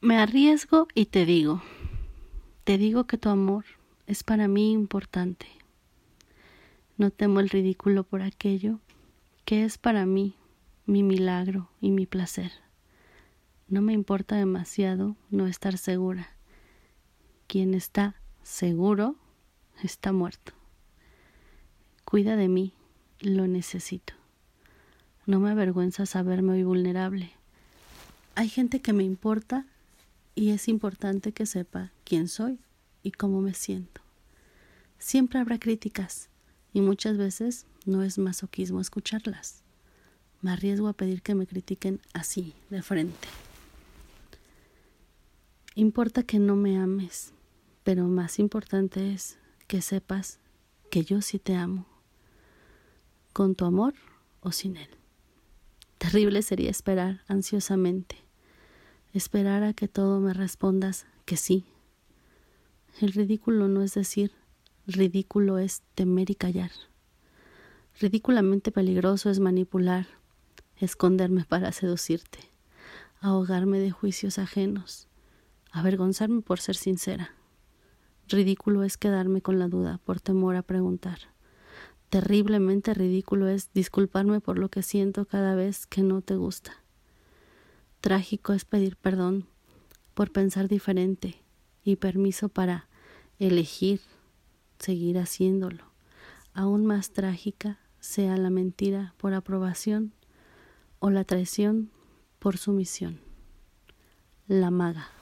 Me arriesgo y te digo, te digo que tu amor es para mí importante. No temo el ridículo por aquello que es para mí mi milagro y mi placer. No me importa demasiado no estar segura. Quien está seguro está muerto. Cuida de mí, lo necesito. No me avergüenza saberme hoy vulnerable. Hay gente que me importa y es importante que sepa quién soy y cómo me siento. Siempre habrá críticas y muchas veces no es masoquismo escucharlas. Me arriesgo a pedir que me critiquen así, de frente. Importa que no me ames, pero más importante es que sepas que yo sí te amo, con tu amor o sin él. Terrible sería esperar ansiosamente esperar a que todo me respondas que sí. El ridículo no es decir, ridículo es temer y callar. Ridículamente peligroso es manipular, esconderme para seducirte, ahogarme de juicios ajenos, avergonzarme por ser sincera. Ridículo es quedarme con la duda por temor a preguntar. Terriblemente ridículo es disculparme por lo que siento cada vez que no te gusta. Trágico es pedir perdón por pensar diferente y permiso para elegir seguir haciéndolo. Aún más trágica sea la mentira por aprobación o la traición por sumisión. La maga.